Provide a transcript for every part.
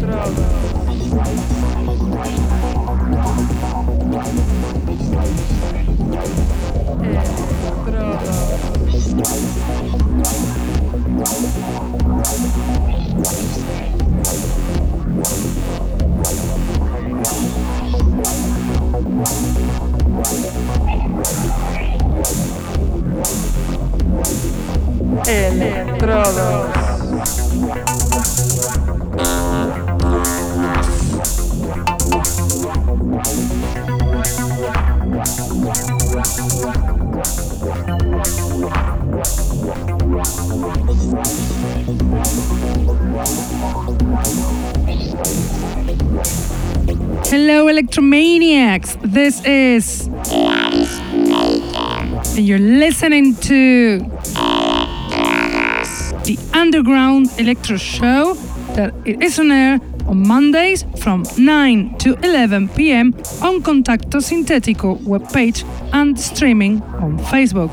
Правда. Hello, Electromaniacs. This is. And you're listening to. Underground Electro Show that is on air on Mondays from 9 to 11 pm on Contacto Sintetico webpage and streaming on Facebook.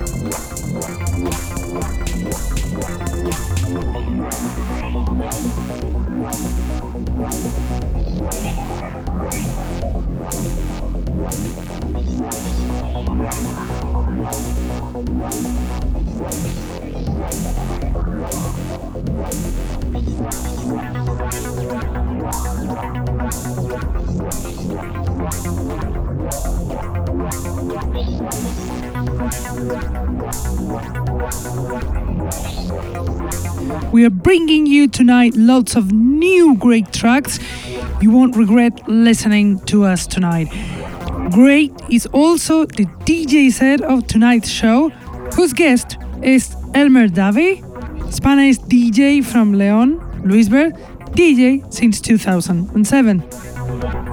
Bringing you tonight lots of new great tracks. You won't regret listening to us tonight. Great is also the DJ set of tonight's show, whose guest is Elmer Davi, Spanish DJ from Leon, Luisberg, DJ since 2007.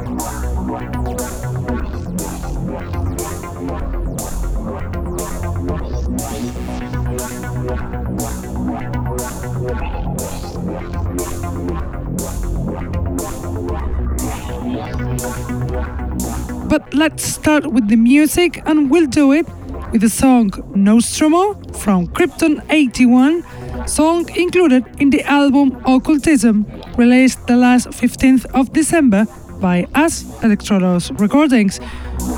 But let's start with the music, and we'll do it with the song Nostromo from Krypton 81, song included in the album Occultism, released the last 15th of December by us Electrodos Recordings.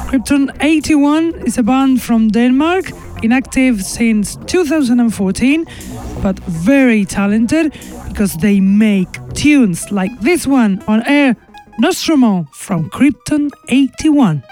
Krypton 81 is a band from Denmark, inactive since 2014, but very talented because they make tunes like this one on air Nostromo from Krypton 81.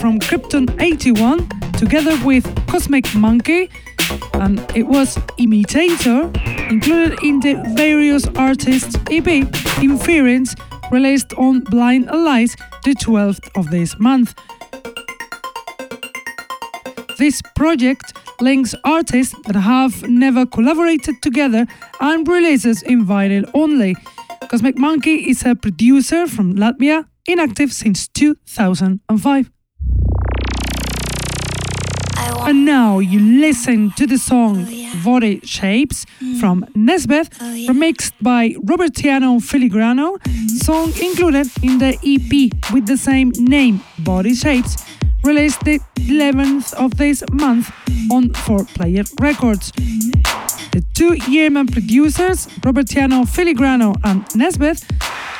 From Krypton 81 together with Cosmic Monkey, and it was Imitator, included in the various artists EP Inference, released on Blind Allies the 12th of this month. This project links artists that have never collaborated together and releases in vinyl only. Cosmic Monkey is a producer from Latvia, inactive since 2005. Now you listen to the song oh, Body Shapes mm. from Nesbeth, oh, remixed by Robertiano Filigrano, mm. song included in the EP with the same name, Body Shapes, released the 11th of this month on 4Player Records. The two Yemen producers, Robertiano Filigrano and Nesbeth,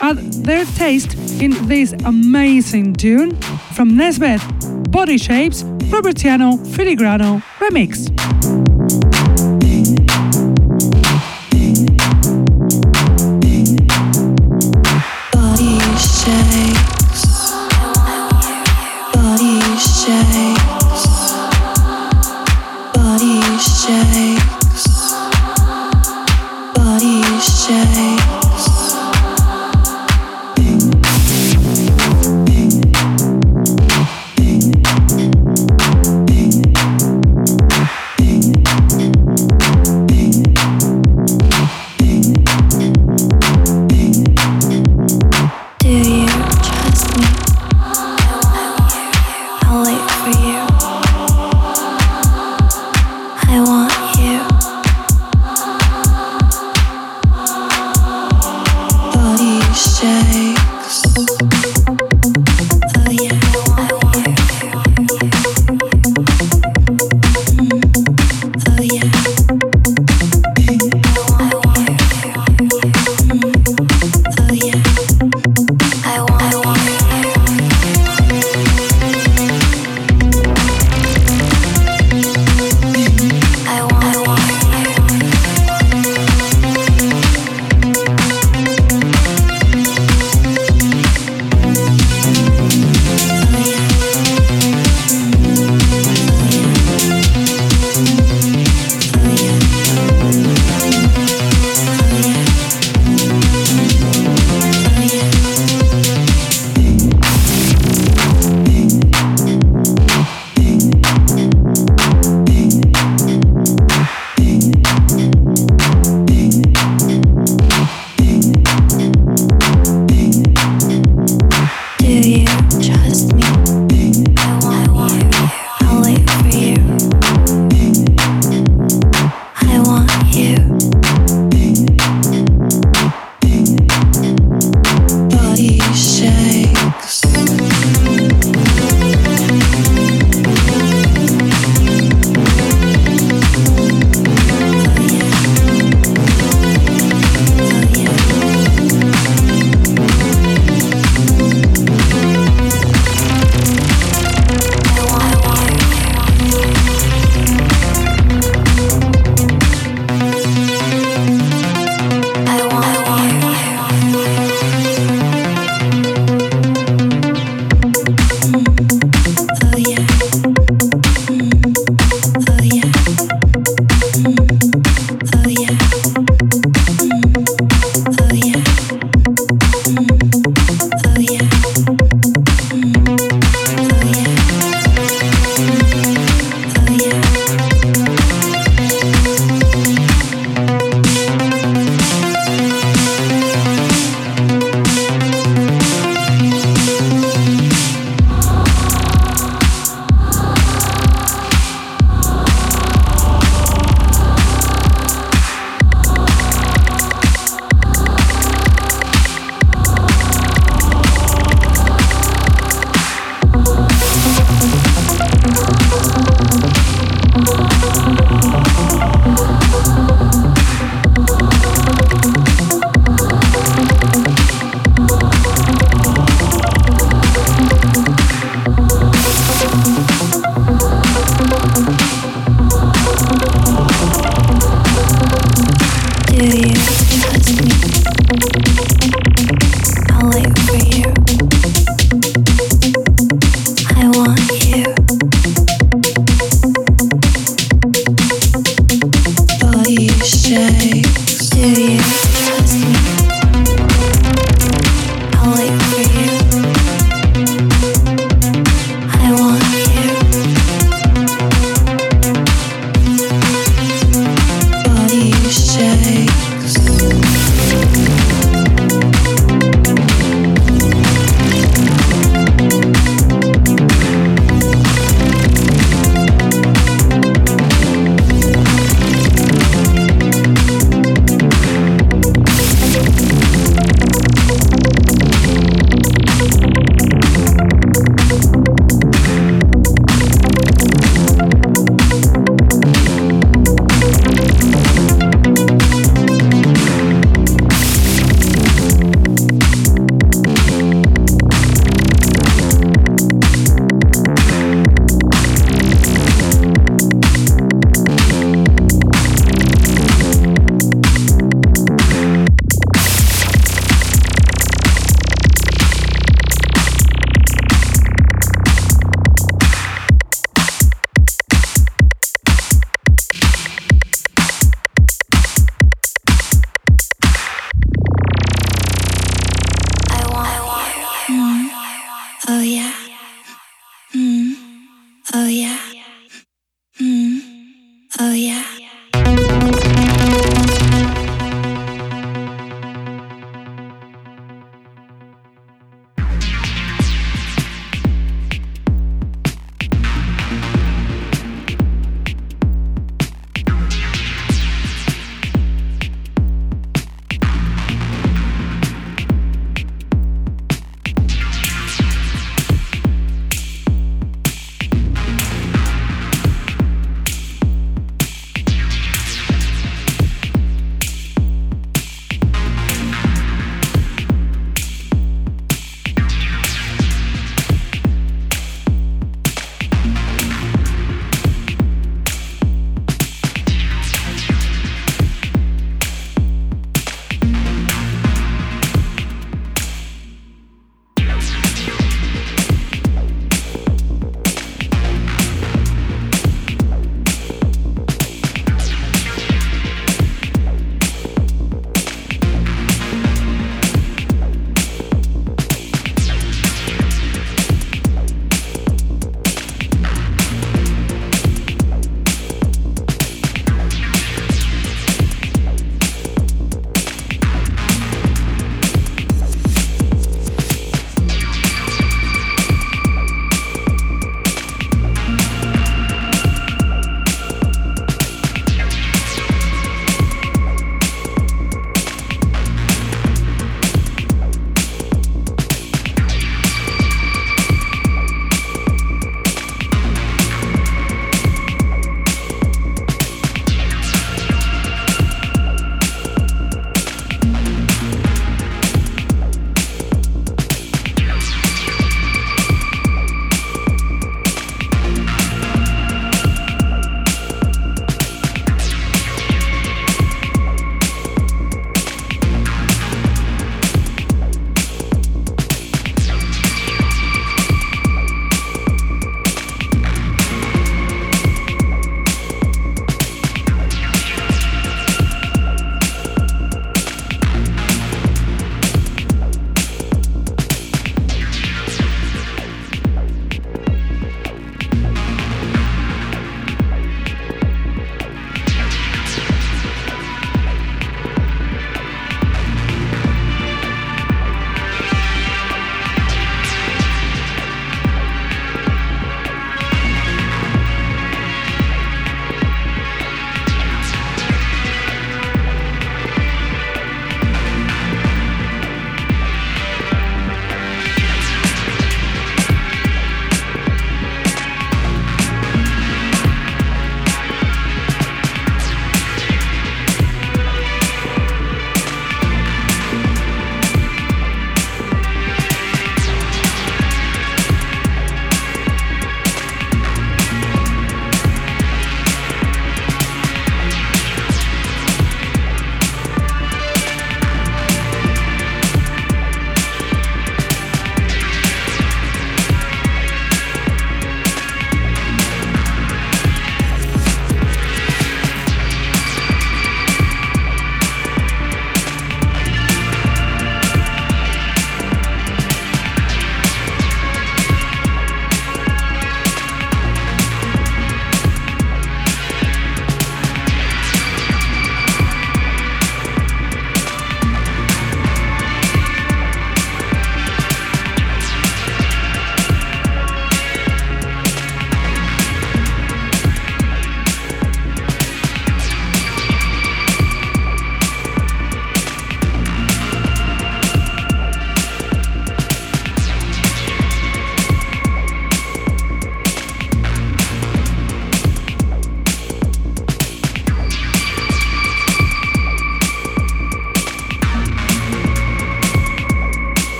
add their taste in this amazing tune from Nesbeth, Body Shapes, Robertiano Filigrano Remix.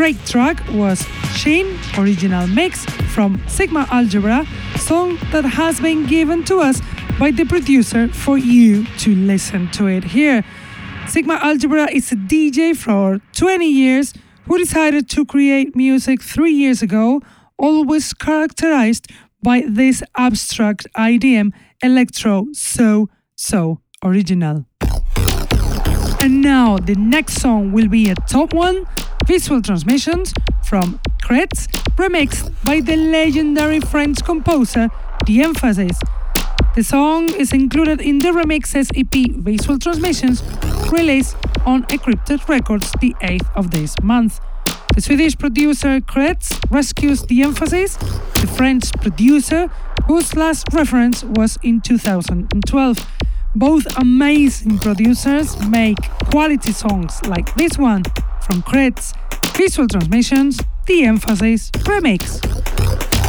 Great track was Sheen original mix from Sigma Algebra, song that has been given to us by the producer for you to listen to it here. Sigma Algebra is a DJ for 20 years who decided to create music three years ago, always characterized by this abstract IDM electro so so original. And now the next song will be a top one Visual Transmissions from Kretz, remixed by the legendary French composer The Emphasis. The song is included in the remixes EP Visual Transmissions, released on Encrypted Records the 8th of this month. The Swedish producer Kretz rescues the emphasis, the French producer, whose last reference was in 2012. Both amazing producers make quality songs like this one from Kretz, Visual Transmissions, The Emphasis Remix.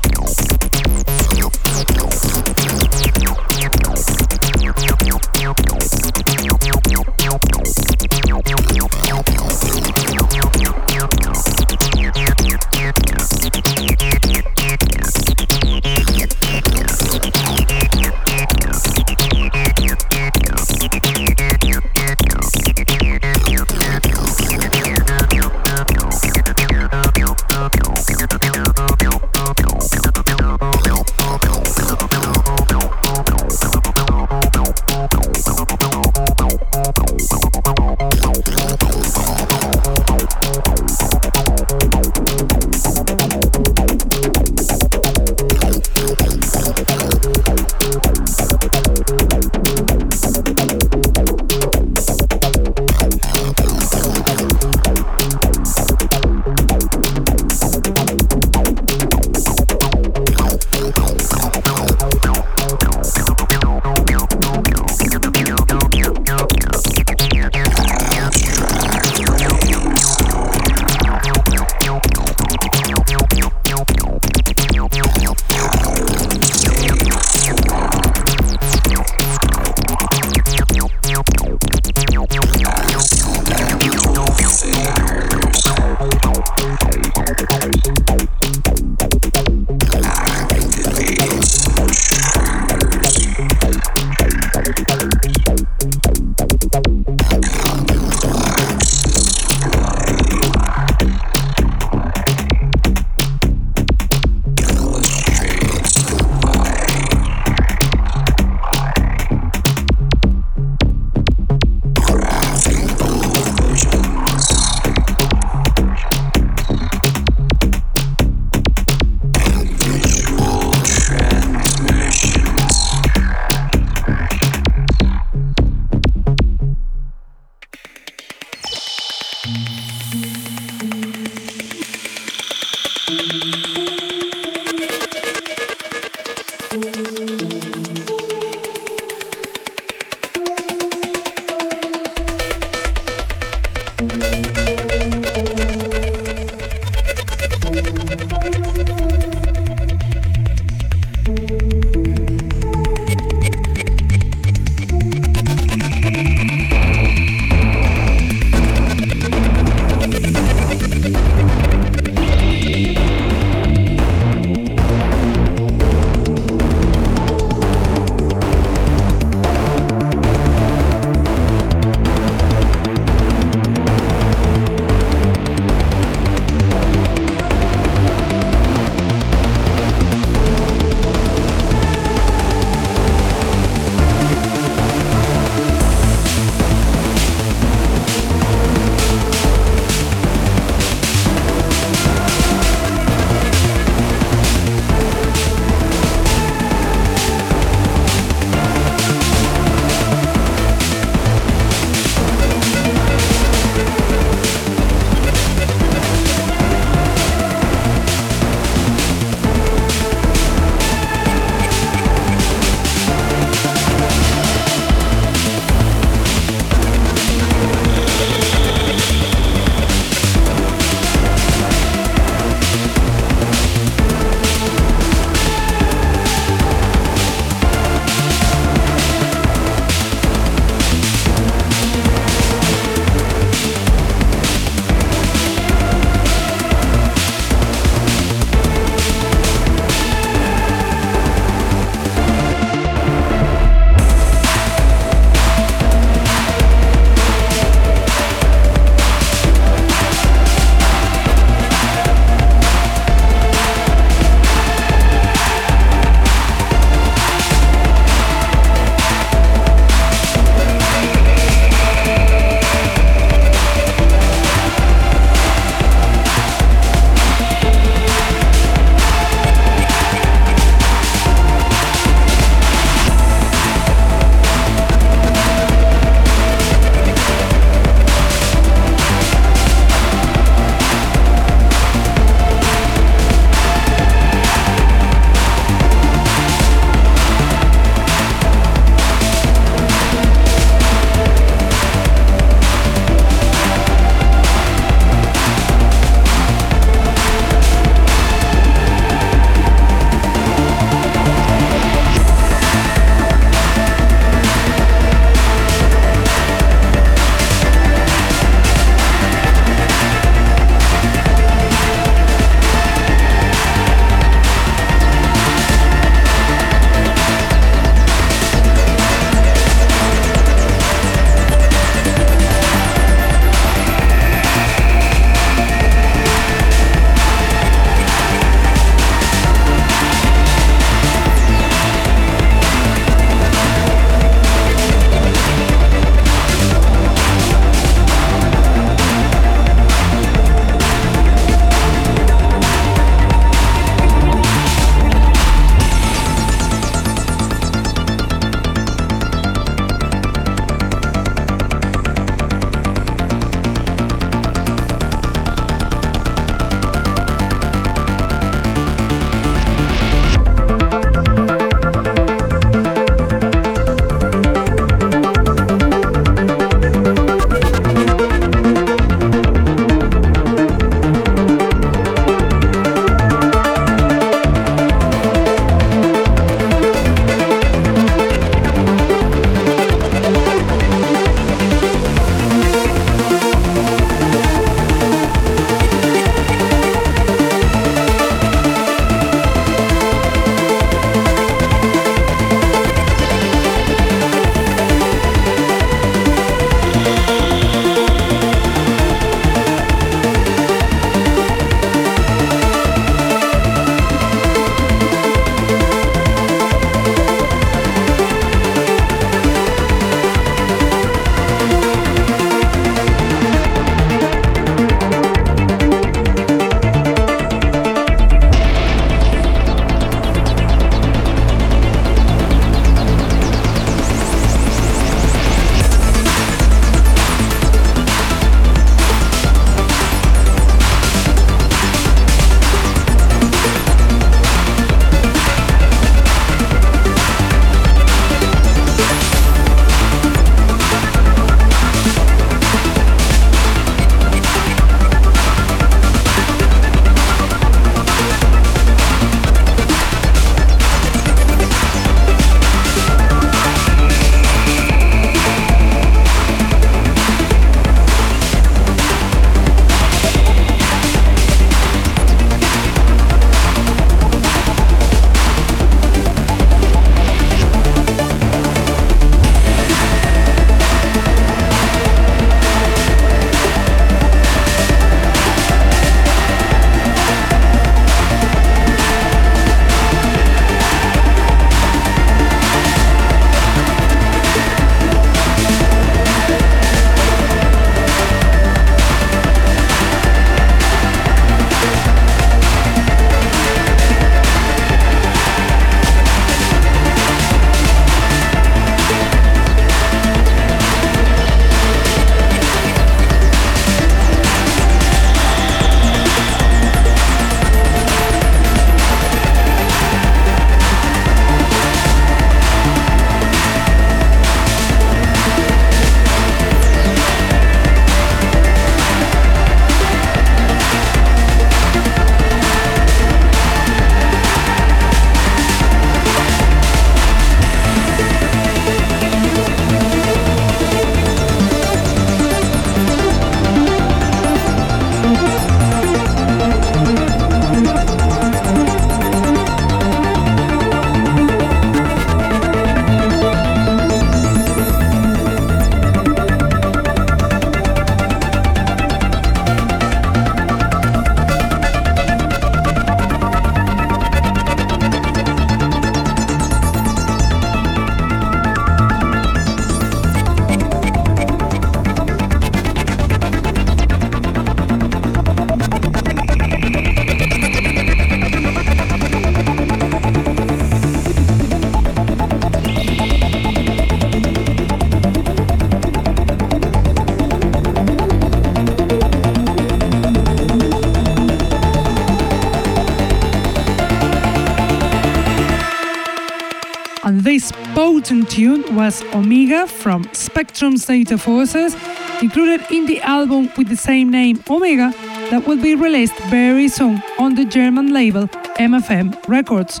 Was Omega from Spectrum's Data Forces, included in the album with the same name, Omega, that will be released very soon on the German label MFM Records.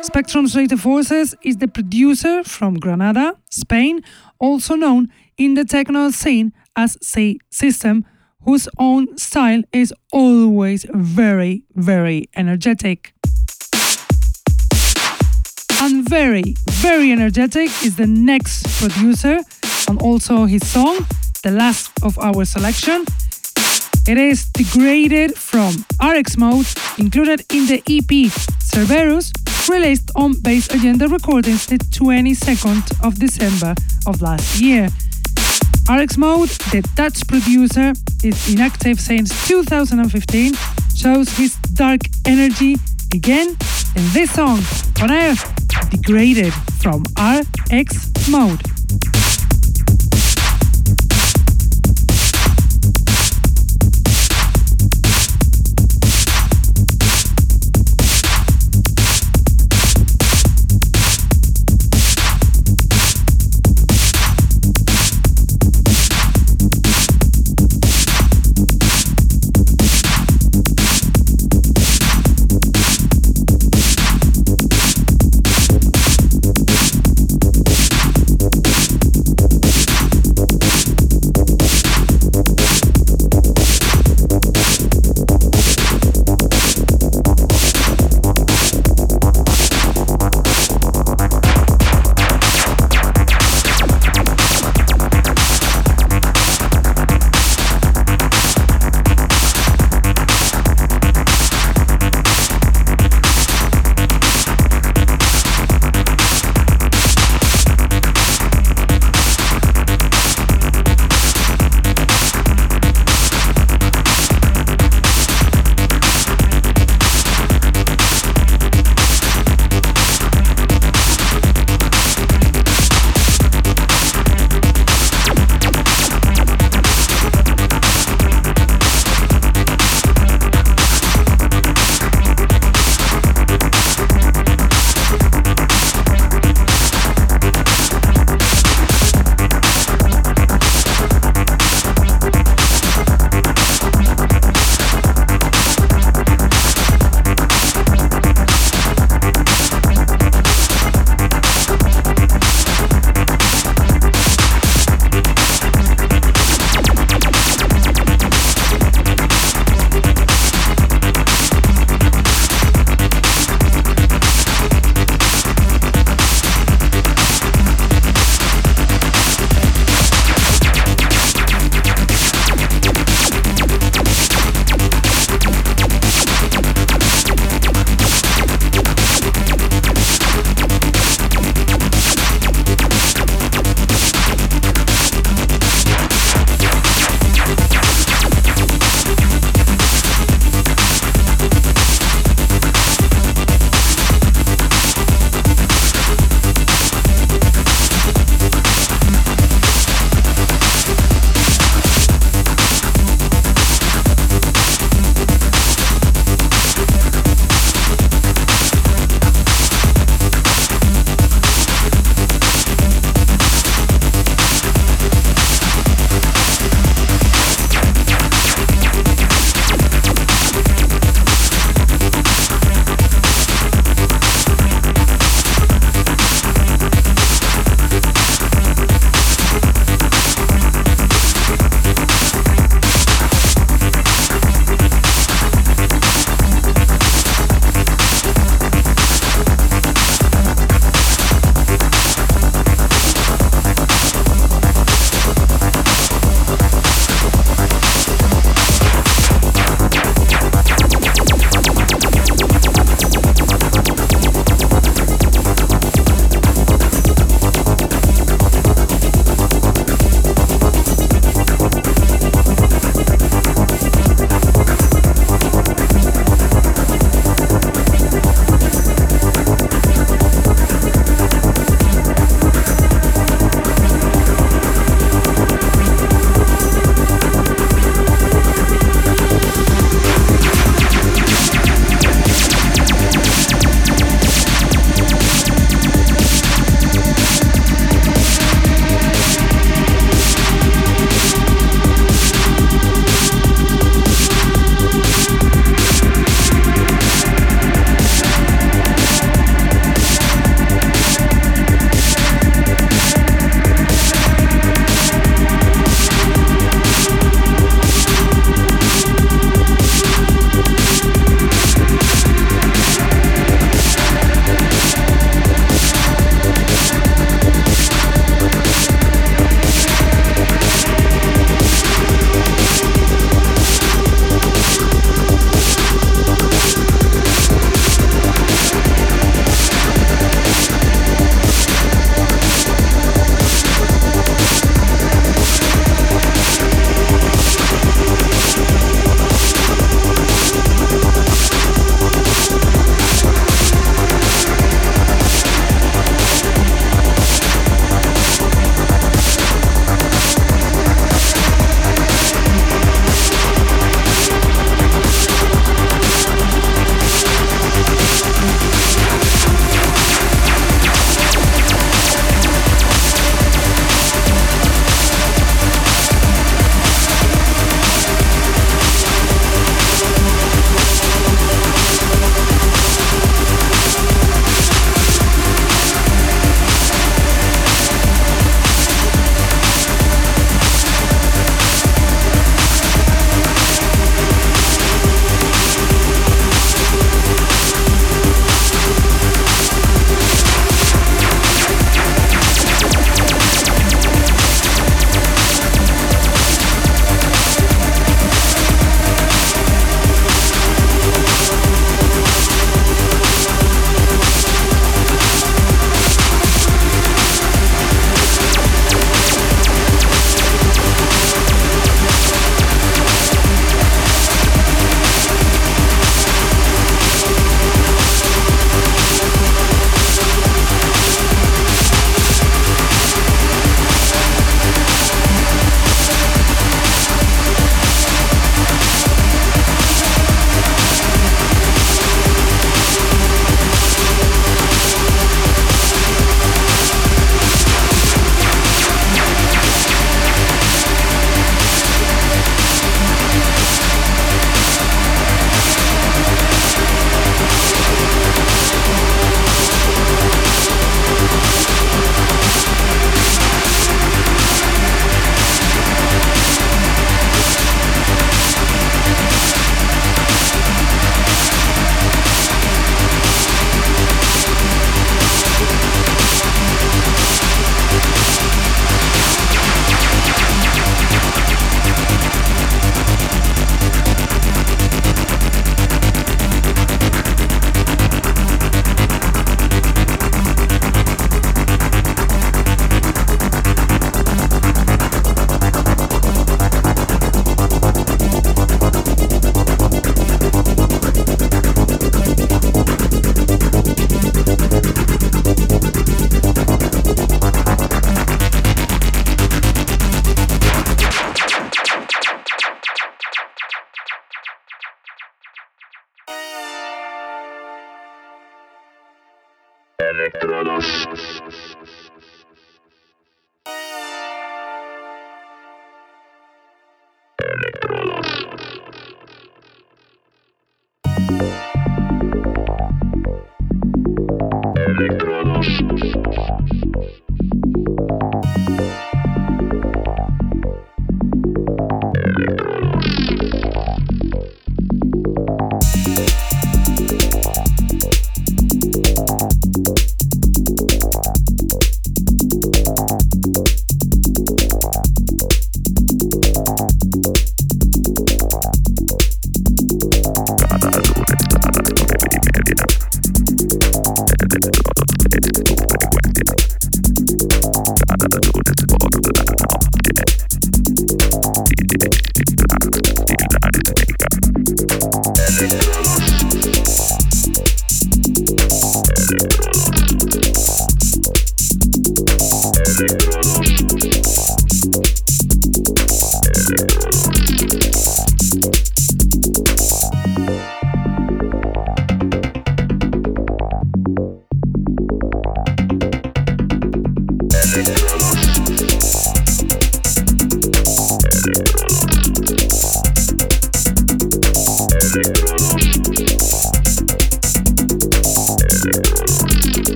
Spectrum's Data Forces is the producer from Granada, Spain, also known in the techno scene as C System, whose own style is always very, very energetic. And very, very energetic is the next producer and also his song, the last of our selection. It is degraded from RX Mode, included in the EP Cerberus, released on Bass Agenda Recordings the 22nd of December of last year. RX Mode, the Dutch producer, is inactive since 2015, shows his dark energy again in this song on air, Degraded from RX Mode.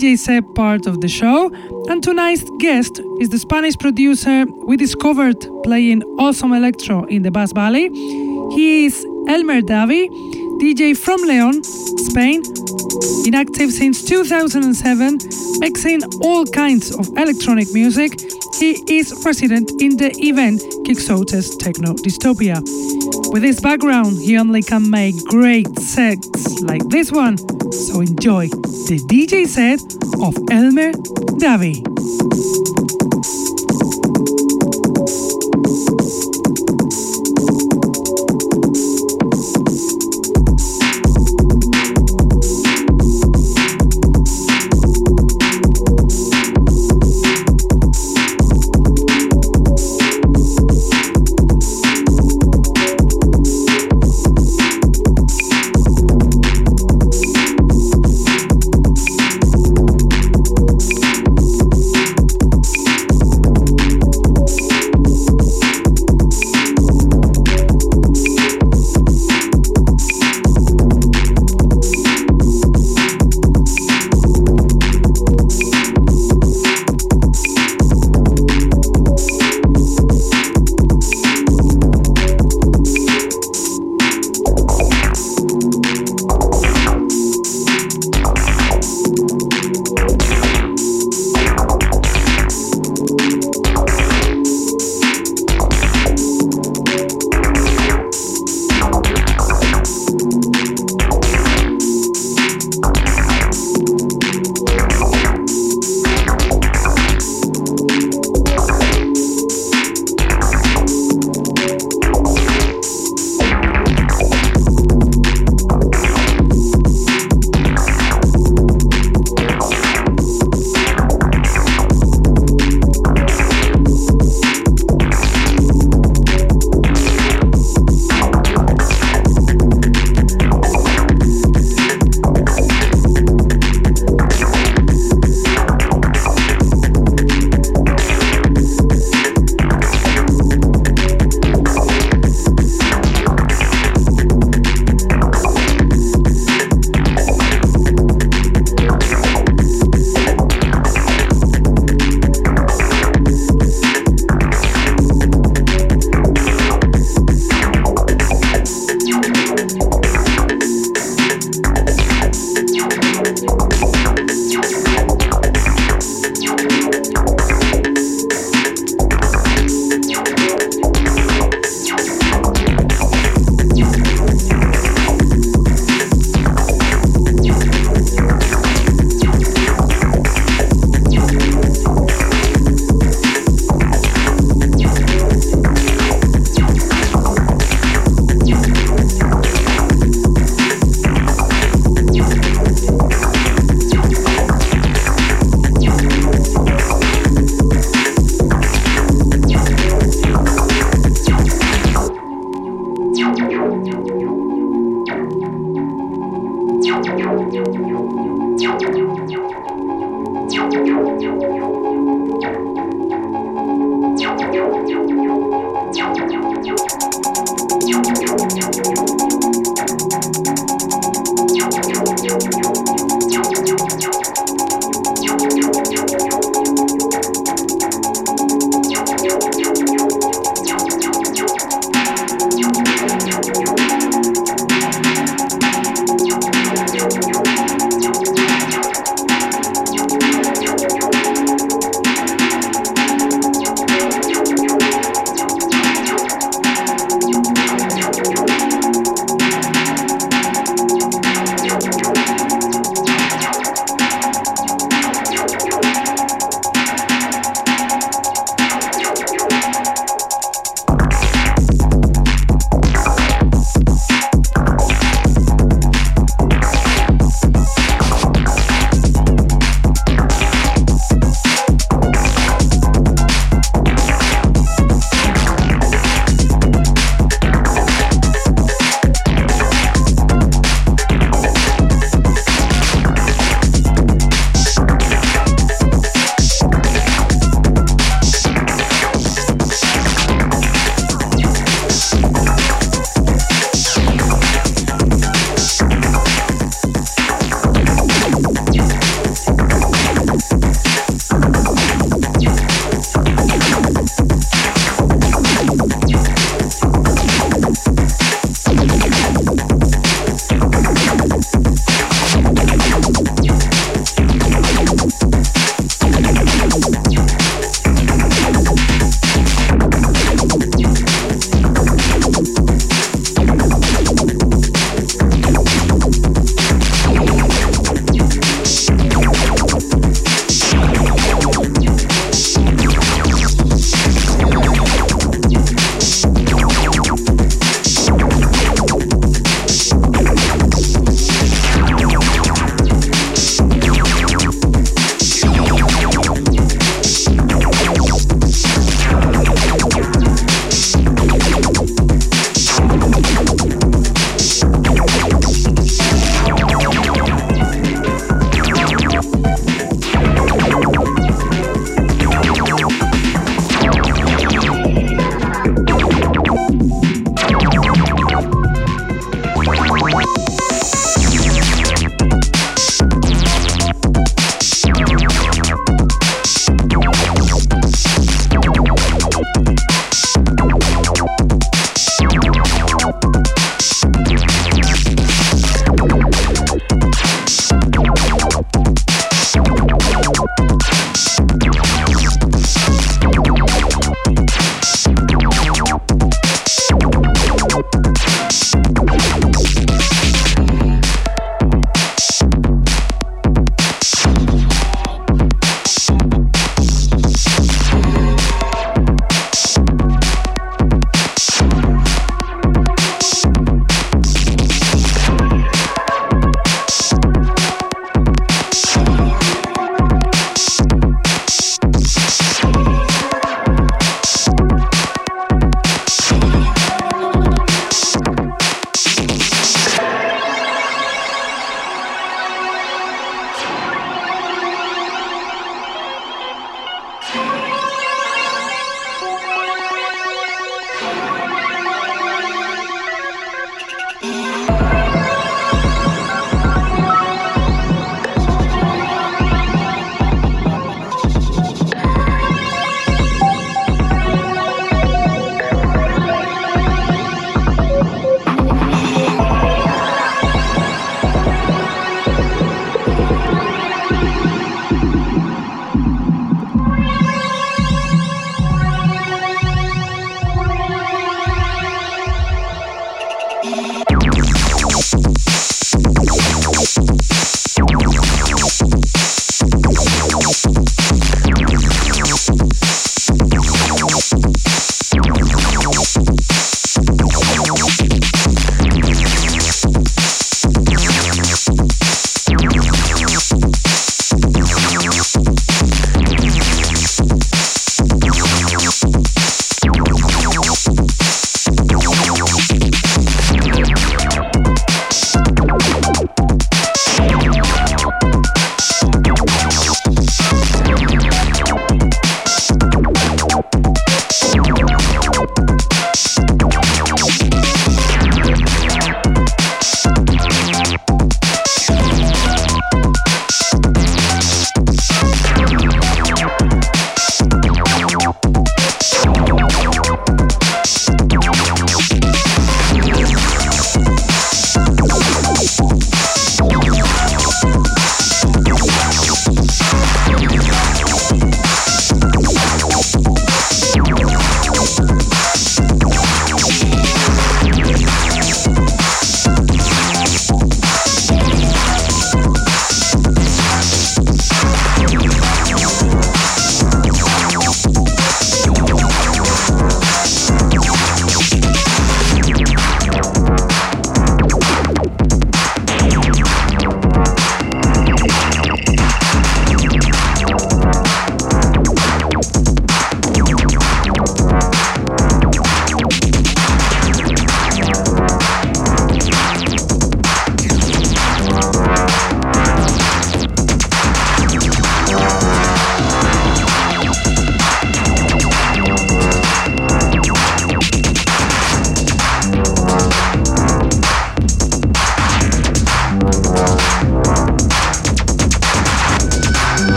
DJ set part of the show, and tonight's guest is the Spanish producer we discovered playing awesome electro in the Basque Valley. He is Elmer Davi, DJ from Leon, Spain, inactive since 2007, mixing all kinds of electronic music. He is resident in the event Quixotes Techno Dystopia. With his background, he only can make great sets like this one, so enjoy the DJ set of Elmer Davi.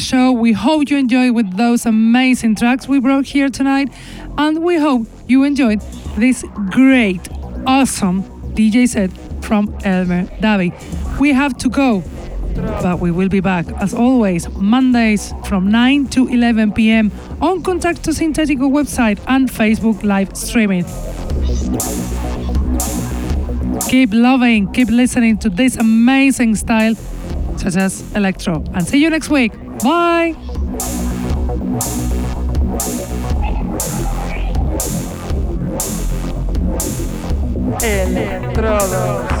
Show. We hope you enjoyed with those amazing tracks we brought here tonight, and we hope you enjoyed this great, awesome DJ set from Elmer Davi. We have to go, but we will be back as always Mondays from 9 to 11 p.m. on Contacto Sintetico website and Facebook live streaming. Keep loving, keep listening to this amazing style such as electro. And see you next week. Bye. Electrodos.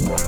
Wow.